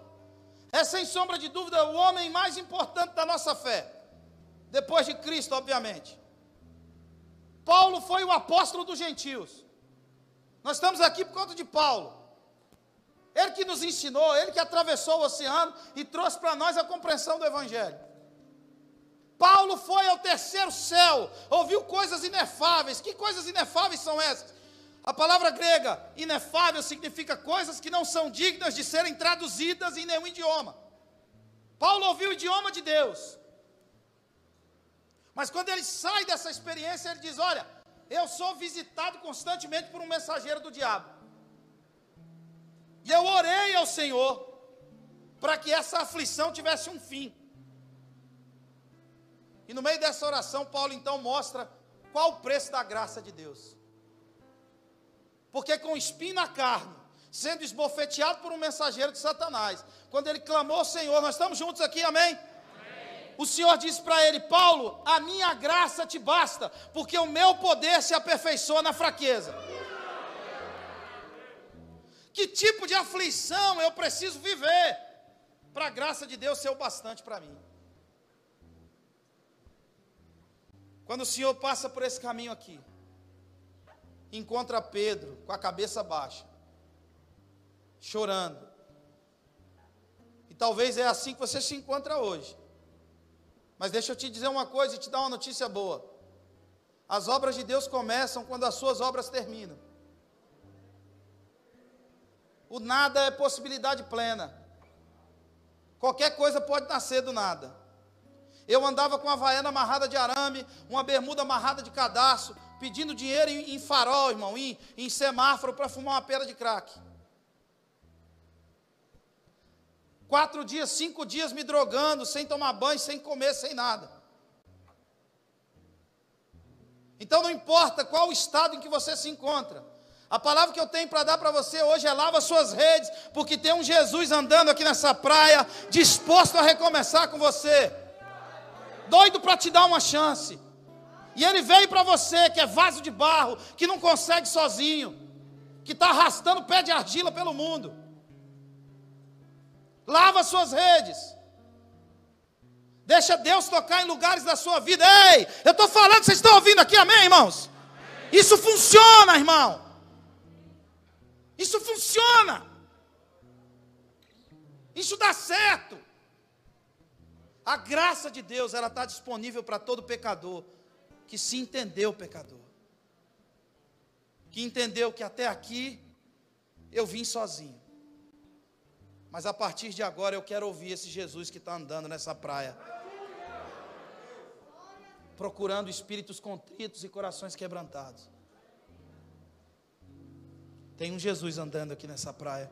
é sem sombra de dúvida o homem mais importante da nossa fé, depois de Cristo, obviamente. Paulo foi o apóstolo dos gentios. Nós estamos aqui por conta de Paulo. Ele que nos ensinou, ele que atravessou o oceano e trouxe para nós a compreensão do Evangelho. Paulo foi ao terceiro céu, ouviu coisas inefáveis. Que coisas inefáveis são essas? A palavra grega inefável significa coisas que não são dignas de serem traduzidas em nenhum idioma. Paulo ouviu o idioma de Deus. Mas quando ele sai dessa experiência, ele diz: Olha, eu sou visitado constantemente por um mensageiro do diabo. E eu orei ao Senhor para que essa aflição tivesse um fim. E no meio dessa oração, Paulo então mostra qual o preço da graça de Deus. Porque com espinho na carne, sendo esbofeteado por um mensageiro de Satanás, quando ele clamou ao Senhor, nós estamos juntos aqui, amém? O Senhor disse para ele: Paulo, a minha graça te basta, porque o meu poder se aperfeiçoa na fraqueza. Que tipo de aflição eu preciso viver para a graça de Deus ser o bastante para mim? Quando o Senhor passa por esse caminho aqui, encontra Pedro com a cabeça baixa, chorando. E talvez é assim que você se encontra hoje. Mas deixa eu te dizer uma coisa e te dar uma notícia boa. As obras de Deus começam quando as suas obras terminam. O nada é possibilidade plena. Qualquer coisa pode nascer do nada. Eu andava com uma vaiana amarrada de arame, uma bermuda amarrada de cadastro, pedindo dinheiro em, farol, irmão, em, em semáforo para fumar uma pera de crack. Quatro dias, cinco dias me drogando, sem tomar banho, sem comer, sem nada. Então não importa qual o estado em que você se encontra. A palavra que eu tenho para dar para você hoje é lava suas redes, porque tem um Jesus andando aqui nessa praia, disposto a recomeçar com você. Doido para te dar uma chance. E ele veio para você, que é vaso de barro, que não consegue sozinho, que está arrastando pé de argila pelo mundo. Lava suas redes. Deixa Deus tocar em lugares da sua vida. Ei, eu estou falando, vocês estão ouvindo aqui, amém, irmãos? Isso funciona, irmão. Isso funciona. Isso dá certo. A graça de Deus, ela está disponível para todo pecador que se entendeu pecador. Que entendeu que até aqui eu vim sozinho. Mas a partir de agora eu quero ouvir esse Jesus que está andando nessa praia. Procurando espíritos contritos e corações quebrantados. Tem um Jesus andando aqui nessa praia.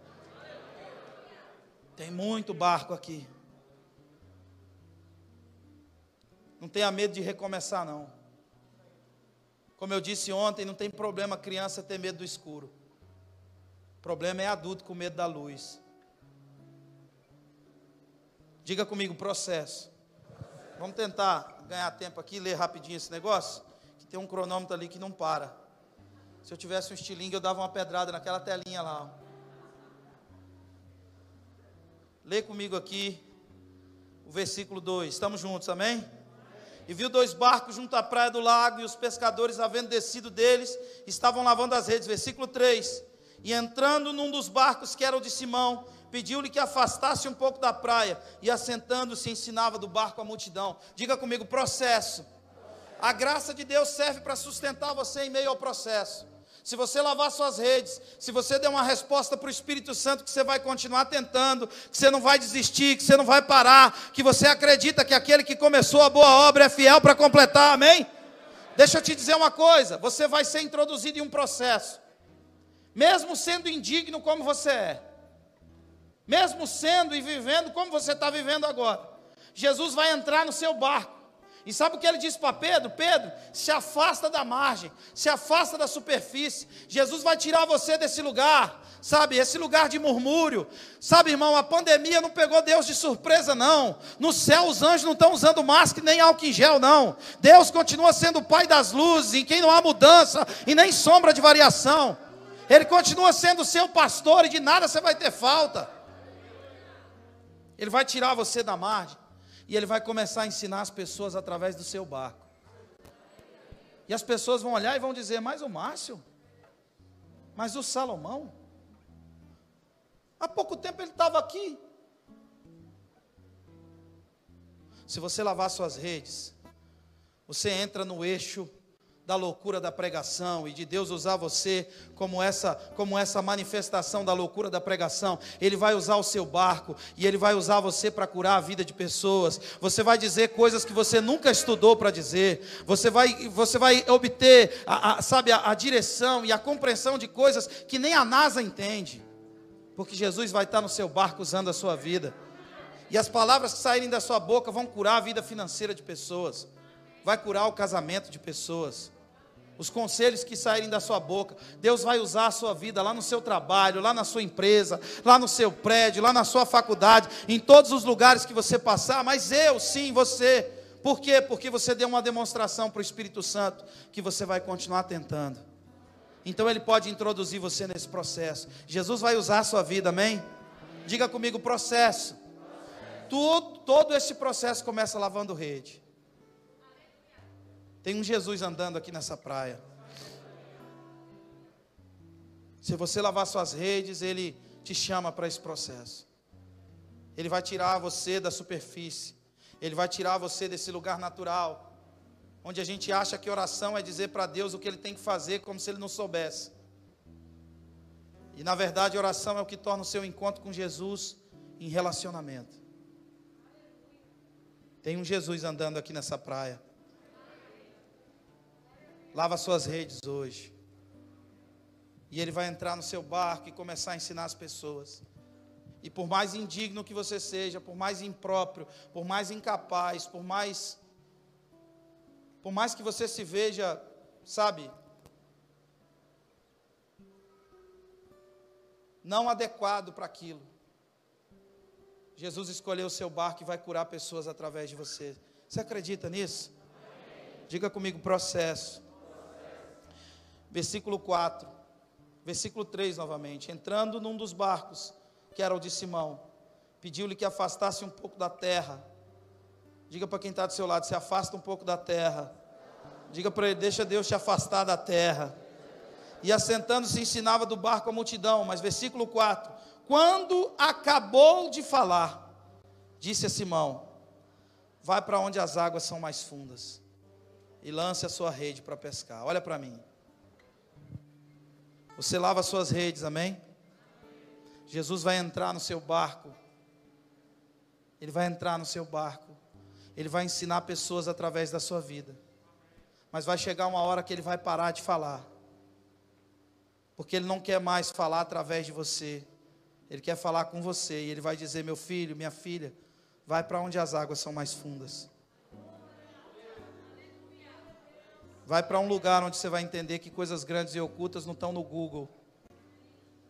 Tem muito barco aqui. Não tenha medo de recomeçar, não. Como eu disse ontem, não tem problema criança ter medo do escuro. O problema é adulto com medo da luz. Diga comigo, processo. Vamos tentar ganhar tempo aqui, ler rapidinho esse negócio. Que tem um cronômetro ali que não para. Se eu tivesse um estilingue, eu dava uma pedrada naquela telinha lá. Lê comigo aqui o versículo 2. Estamos juntos, amém? E viu dois barcos junto à praia do lago, e os pescadores, havendo descido deles, estavam lavando as redes. Versículo 3. E entrando num dos barcos que era o de Simão, pediu-lhe que afastasse um pouco da praia, e assentando-se ensinava do barco a multidão. Diga comigo, processo. A graça de Deus serve para sustentar você em meio ao processo. Se você lavar suas redes, se você der uma resposta para o Espírito Santo que você vai continuar tentando, que você não vai desistir, que você não vai parar, que você acredita que aquele que começou a boa obra é fiel para completar, amém? Deixa eu te dizer uma coisa: você vai ser introduzido em um processo, mesmo sendo indigno como você é, mesmo sendo e vivendo como você está vivendo agora, Jesus vai entrar no seu barco. E sabe o que ele disse para Pedro? Pedro, se afasta da margem, se afasta da superfície. Jesus vai tirar você desse lugar, sabe? Esse lugar de murmúrio. Sabe, irmão, a pandemia não pegou Deus de surpresa, não. No céu, os anjos não estão usando máscara nem álcool em gel, não. Deus continua sendo o Pai das luzes, em quem não há mudança e nem sombra de variação. Ele continua sendo seu pastor e de nada você vai ter falta. Ele vai tirar você da margem. E ele vai começar a ensinar as pessoas através do seu barco. E as pessoas vão olhar e vão dizer: Mas o Márcio? Mas o Salomão? Há pouco tempo ele estava aqui. Se você lavar suas redes, você entra no eixo da loucura da pregação e de Deus usar você como essa, como essa manifestação da loucura da pregação. Ele vai usar o seu barco e ele vai usar você para curar a vida de pessoas. Você vai dizer coisas que você nunca estudou para dizer. Você vai, você vai obter, a, a, sabe, a, a direção e a compreensão de coisas que nem a NASA entende. Porque Jesus vai estar no seu barco usando a sua vida. E as palavras que saírem da sua boca vão curar a vida financeira de pessoas. Vai curar o casamento de pessoas os conselhos que saírem da sua boca. Deus vai usar a sua vida lá no seu trabalho, lá na sua empresa, lá no seu prédio, lá na sua faculdade, em todos os lugares que você passar. Mas eu, sim, você. Por quê? Porque você deu uma demonstração para o Espírito Santo que você vai continuar tentando. Então ele pode introduzir você nesse processo. Jesus vai usar a sua vida, amém? Diga comigo, processo. Tudo, todo esse processo começa lavando rede. Tem um Jesus andando aqui nessa praia. Se você lavar suas redes, Ele te chama para esse processo. Ele vai tirar você da superfície. Ele vai tirar você desse lugar natural, onde a gente acha que oração é dizer para Deus o que ele tem que fazer, como se ele não soubesse. E na verdade, oração é o que torna o seu encontro com Jesus em relacionamento. Tem um Jesus andando aqui nessa praia. Lava suas redes hoje. E ele vai entrar no seu barco e começar a ensinar as pessoas. E por mais indigno que você seja, por mais impróprio, por mais incapaz, por mais por mais que você se veja, sabe, não adequado para aquilo. Jesus escolheu o seu barco e vai curar pessoas através de você. Você acredita nisso? Diga comigo processo. Versículo 4. Versículo 3 novamente. Entrando num dos barcos, que era o de Simão, pediu-lhe que afastasse um pouco da terra. Diga para quem está do seu lado: se afasta um pouco da terra. Diga para ele: deixa Deus te afastar da terra. E assentando-se, ensinava do barco a multidão. Mas versículo 4: Quando acabou de falar, disse a Simão: Vai para onde as águas são mais fundas e lance a sua rede para pescar. Olha para mim. Você lava as suas redes, amém? Jesus vai entrar no seu barco. Ele vai entrar no seu barco. Ele vai ensinar pessoas através da sua vida. Mas vai chegar uma hora que ele vai parar de falar. Porque ele não quer mais falar através de você. Ele quer falar com você. E ele vai dizer: Meu filho, minha filha, vai para onde as águas são mais fundas. Vai para um lugar onde você vai entender que coisas grandes e ocultas não estão no Google,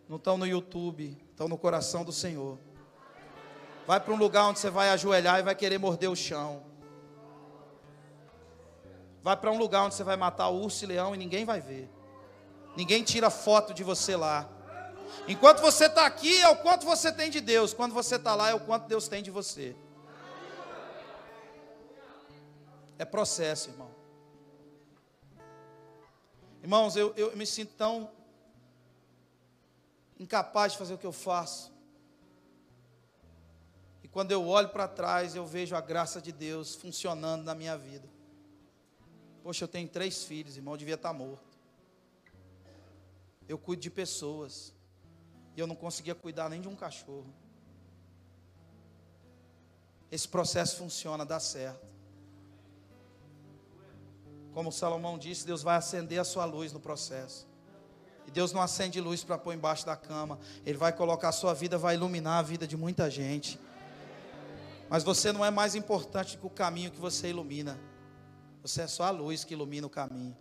não estão no YouTube, estão no coração do Senhor. Vai para um lugar onde você vai ajoelhar e vai querer morder o chão. Vai para um lugar onde você vai matar urso e leão e ninguém vai ver. Ninguém tira foto de você lá. Enquanto você está aqui, é o quanto você tem de Deus. Quando você está lá, é o quanto Deus tem de você. É processo, irmão. Irmãos, eu, eu me sinto tão incapaz de fazer o que eu faço. E quando eu olho para trás, eu vejo a graça de Deus funcionando na minha vida. Poxa, eu tenho três filhos, irmão, eu devia estar morto. Eu cuido de pessoas. E eu não conseguia cuidar nem de um cachorro. Esse processo funciona, dá certo. Como Salomão disse, Deus vai acender a sua luz no processo. E Deus não acende luz para pôr embaixo da cama. Ele vai colocar a sua vida, vai iluminar a vida de muita gente. Mas você não é mais importante que o caminho que você ilumina. Você é só a luz que ilumina o caminho.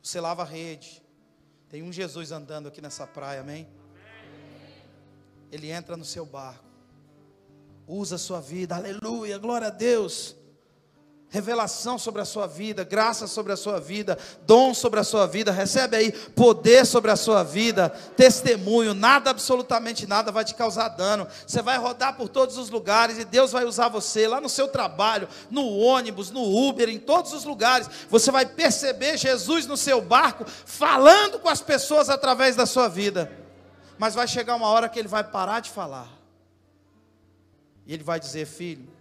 Você lava a rede. Tem um Jesus andando aqui nessa praia, amém? Ele entra no seu barco. Usa a sua vida, aleluia, glória a Deus revelação sobre a sua vida, graça sobre a sua vida, dom sobre a sua vida, recebe aí poder sobre a sua vida, testemunho, nada, absolutamente nada vai te causar dano. Você vai rodar por todos os lugares e Deus vai usar você lá no seu trabalho, no ônibus, no Uber, em todos os lugares. Você vai perceber Jesus no seu barco, falando com as pessoas através da sua vida. Mas vai chegar uma hora que ele vai parar de falar. E ele vai dizer: Filho,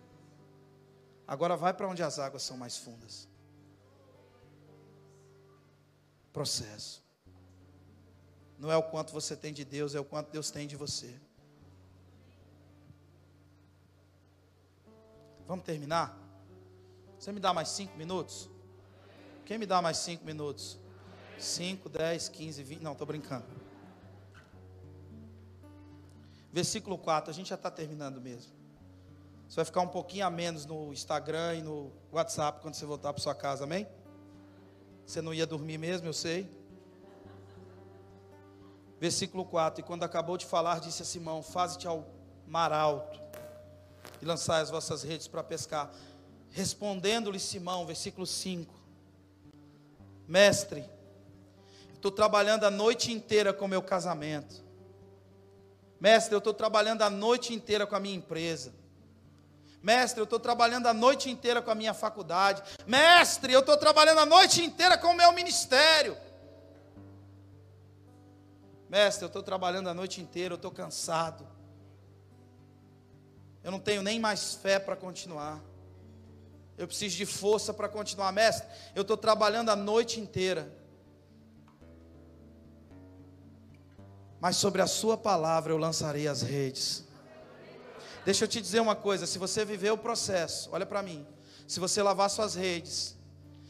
Agora vai para onde as águas são mais fundas. Processo. Não é o quanto você tem de Deus, é o quanto Deus tem de você. Vamos terminar? Você me dá mais cinco minutos? Quem me dá mais cinco minutos? Cinco, dez, quinze, vinte. Não, estou brincando. Versículo 4, a gente já está terminando mesmo. Você vai ficar um pouquinho a menos no Instagram e no WhatsApp quando você voltar para sua casa, amém? Você não ia dormir mesmo, eu sei. Versículo 4: E quando acabou de falar, disse a Simão: Faze-te ao mar alto e lançai as vossas redes para pescar. Respondendo-lhe Simão, versículo 5: Mestre, estou trabalhando a noite inteira com o meu casamento. Mestre, eu estou trabalhando a noite inteira com a minha empresa. Mestre, eu estou trabalhando a noite inteira com a minha faculdade. Mestre, eu estou trabalhando a noite inteira com o meu ministério. Mestre, eu estou trabalhando a noite inteira, eu estou cansado. Eu não tenho nem mais fé para continuar. Eu preciso de força para continuar. Mestre, eu estou trabalhando a noite inteira. Mas sobre a Sua palavra eu lançarei as redes. Deixa eu te dizer uma coisa: se você viver o processo, olha para mim. Se você lavar suas redes,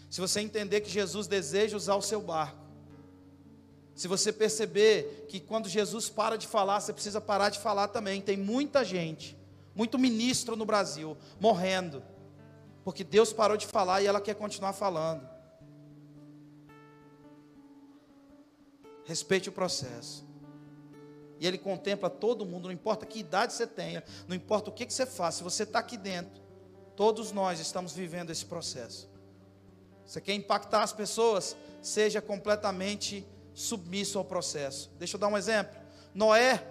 se você entender que Jesus deseja usar o seu barco, se você perceber que quando Jesus para de falar, você precisa parar de falar também. Tem muita gente, muito ministro no Brasil, morrendo, porque Deus parou de falar e ela quer continuar falando. Respeite o processo. E Ele contempla todo mundo, não importa que idade você tenha, não importa o que, que você faça, se você está aqui dentro, todos nós estamos vivendo esse processo. Você quer impactar as pessoas? Seja completamente submisso ao processo. Deixa eu dar um exemplo. Noé,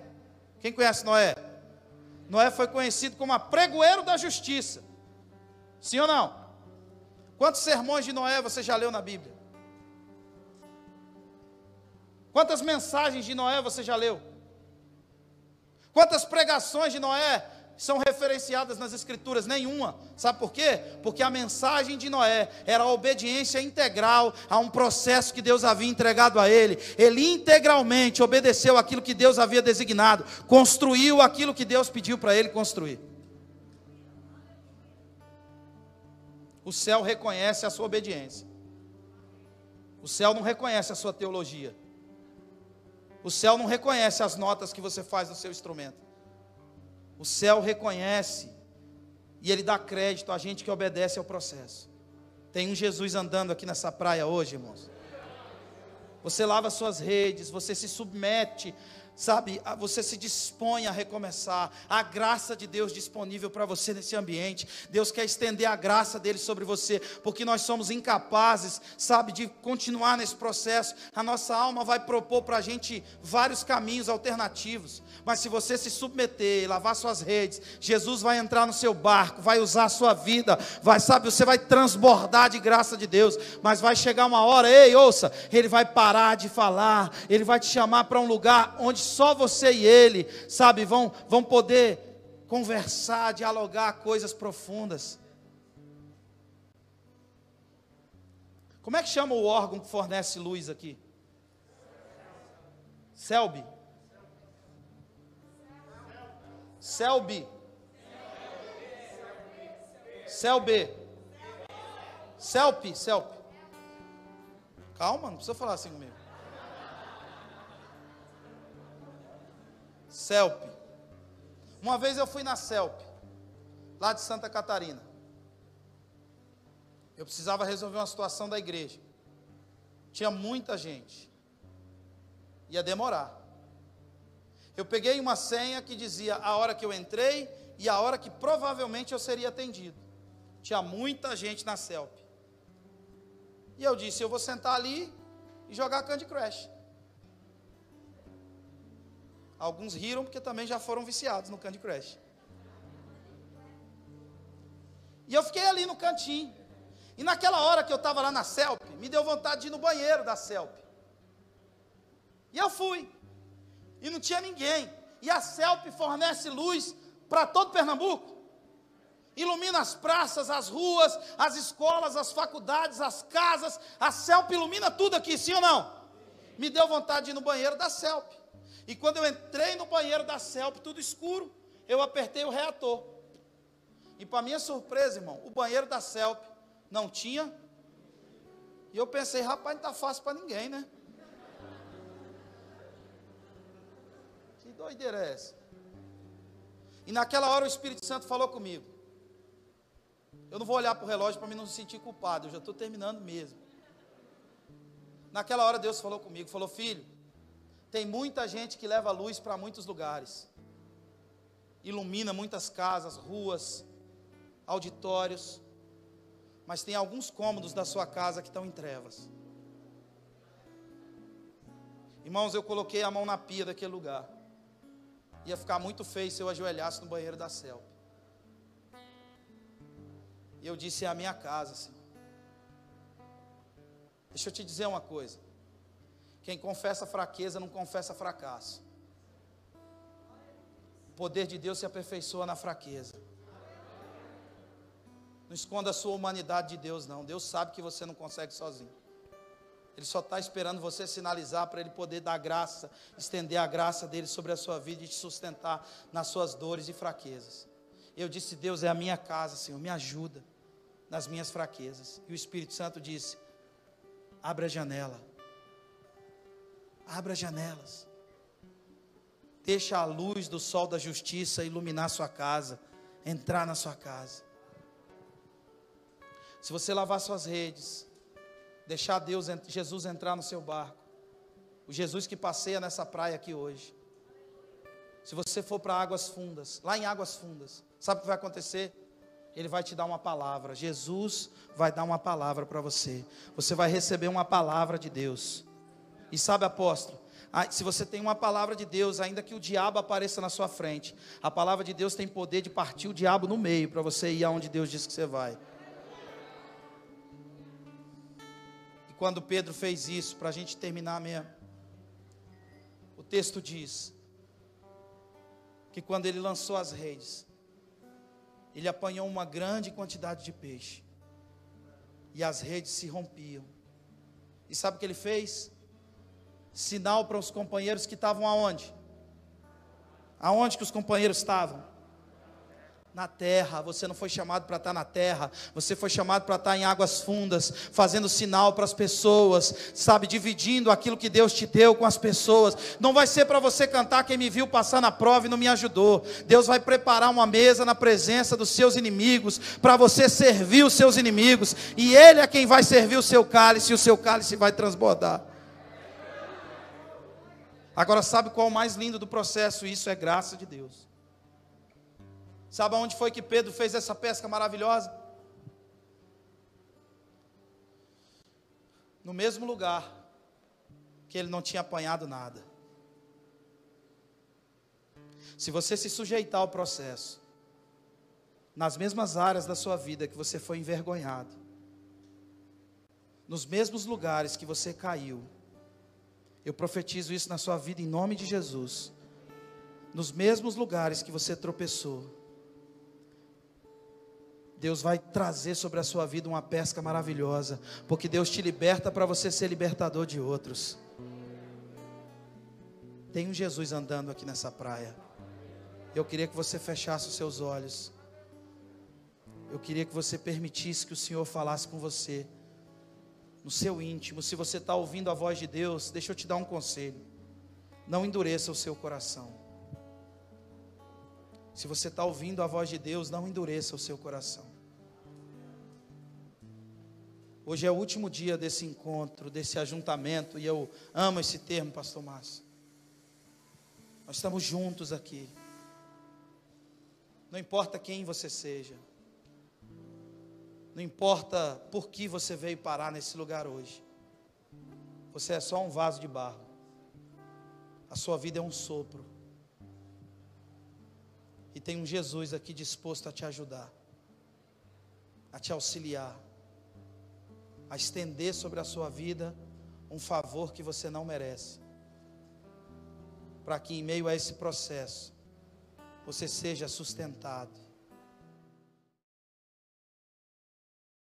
quem conhece Noé? Noé foi conhecido como a pregoeiro da justiça. Sim ou não? Quantos sermões de Noé você já leu na Bíblia? Quantas mensagens de Noé você já leu? Quantas pregações de Noé são referenciadas nas Escrituras? Nenhuma. Sabe por quê? Porque a mensagem de Noé era a obediência integral a um processo que Deus havia entregado a ele. Ele integralmente obedeceu aquilo que Deus havia designado, construiu aquilo que Deus pediu para ele construir. O céu reconhece a sua obediência. O céu não reconhece a sua teologia. O céu não reconhece as notas que você faz no seu instrumento. O céu reconhece e ele dá crédito a gente que obedece ao processo. Tem um Jesus andando aqui nessa praia hoje, irmãos. Você lava suas redes, você se submete sabe, você se dispõe a recomeçar, a graça de Deus disponível para você nesse ambiente. Deus quer estender a graça dele sobre você, porque nós somos incapazes, sabe, de continuar nesse processo. A nossa alma vai propor para a gente vários caminhos alternativos, mas se você se submeter, lavar suas redes, Jesus vai entrar no seu barco, vai usar a sua vida, vai, sabe, você vai transbordar de graça de Deus, mas vai chegar uma hora, ei, ouça, ele vai parar de falar, ele vai te chamar para um lugar onde só você e ele, sabe, vão, vão poder conversar, dialogar coisas profundas. Como é que chama o órgão que fornece luz aqui? Selby. Selby. Selby. Selby. Selby. Calma, não precisa falar assim comigo. CELP. Uma vez eu fui na CELP, lá de Santa Catarina. Eu precisava resolver uma situação da igreja. Tinha muita gente. Ia demorar. Eu peguei uma senha que dizia a hora que eu entrei e a hora que provavelmente eu seria atendido. Tinha muita gente na CELP. E eu disse: eu vou sentar ali e jogar Candy Crush. Alguns riram porque também já foram viciados no Candy Crush. E eu fiquei ali no cantinho. E naquela hora que eu estava lá na CELP, me deu vontade de ir no banheiro da CELP. E eu fui. E não tinha ninguém. E a CELP fornece luz para todo Pernambuco. Ilumina as praças, as ruas, as escolas, as faculdades, as casas. A CELP ilumina tudo aqui, sim ou não? Me deu vontade de ir no banheiro da CELP. E quando eu entrei no banheiro da CELP, tudo escuro, eu apertei o reator. E para minha surpresa, irmão, o banheiro da CELP não tinha. E eu pensei, rapaz, não está fácil para ninguém, né? Que doideira é essa? E naquela hora o Espírito Santo falou comigo. Eu não vou olhar para o relógio para me não me sentir culpado, eu já estou terminando mesmo. Naquela hora Deus falou comigo, falou, filho, tem muita gente que leva luz para muitos lugares, ilumina muitas casas, ruas, auditórios, mas tem alguns cômodos da sua casa que estão em trevas. Irmãos, eu coloquei a mão na pia daquele lugar. Ia ficar muito feio se eu ajoelhasse no banheiro da selva. E eu disse: é a minha casa, Senhor. Deixa eu te dizer uma coisa. Quem confessa fraqueza não confessa fracasso. O poder de Deus se aperfeiçoa na fraqueza. Não esconda a sua humanidade de Deus, não. Deus sabe que você não consegue sozinho. Ele só está esperando você sinalizar para Ele poder dar graça, estender a graça dele sobre a sua vida e te sustentar nas suas dores e fraquezas. Eu disse: Deus é a minha casa, Senhor, me ajuda nas minhas fraquezas. E o Espírito Santo disse: Abra a janela, abra as janelas, deixa a luz do sol da justiça iluminar sua casa, entrar na sua casa. Se você lavar suas redes, deixar Deus, Jesus entrar no seu barco, o Jesus que passeia nessa praia aqui hoje. Se você for para águas fundas, lá em águas fundas, sabe o que vai acontecer? Ele vai te dar uma palavra. Jesus vai dar uma palavra para você. Você vai receber uma palavra de Deus. E sabe, apóstolo, se você tem uma palavra de Deus, ainda que o diabo apareça na sua frente, a palavra de Deus tem poder de partir o diabo no meio para você ir aonde Deus diz que você vai. quando Pedro fez isso, para a gente terminar mesmo, o texto diz que quando ele lançou as redes, ele apanhou uma grande quantidade de peixe, e as redes se rompiam. E sabe o que ele fez? Sinal para os companheiros que estavam aonde? Aonde que os companheiros estavam? na terra. Você não foi chamado para estar na terra, você foi chamado para estar em águas fundas, fazendo sinal para as pessoas, sabe, dividindo aquilo que Deus te deu com as pessoas. Não vai ser para você cantar quem me viu passar na prova e não me ajudou. Deus vai preparar uma mesa na presença dos seus inimigos, para você servir os seus inimigos, e Ele é quem vai servir o seu cálice, e o seu cálice vai transbordar. Agora, sabe qual é o mais lindo do processo? Isso é graça de Deus. Sabe aonde foi que Pedro fez essa pesca maravilhosa? No mesmo lugar que ele não tinha apanhado nada. Se você se sujeitar ao processo, nas mesmas áreas da sua vida que você foi envergonhado, nos mesmos lugares que você caiu, eu profetizo isso na sua vida em nome de Jesus. Nos mesmos lugares que você tropeçou, Deus vai trazer sobre a sua vida uma pesca maravilhosa, porque Deus te liberta para você ser libertador de outros. Tem um Jesus andando aqui nessa praia. Eu queria que você fechasse os seus olhos. Eu queria que você permitisse que o Senhor falasse com você, no seu íntimo. Se você está ouvindo a voz de Deus, deixa eu te dar um conselho: não endureça o seu coração. Se você está ouvindo a voz de Deus, não endureça o seu coração. Hoje é o último dia desse encontro, desse ajuntamento, e eu amo esse termo, Pastor Márcio. Nós estamos juntos aqui. Não importa quem você seja, não importa por que você veio parar nesse lugar hoje, você é só um vaso de barro, a sua vida é um sopro, e tem um Jesus aqui disposto a te ajudar, a te auxiliar a estender sobre a sua vida um favor que você não merece. Para que em meio a esse processo você seja sustentado,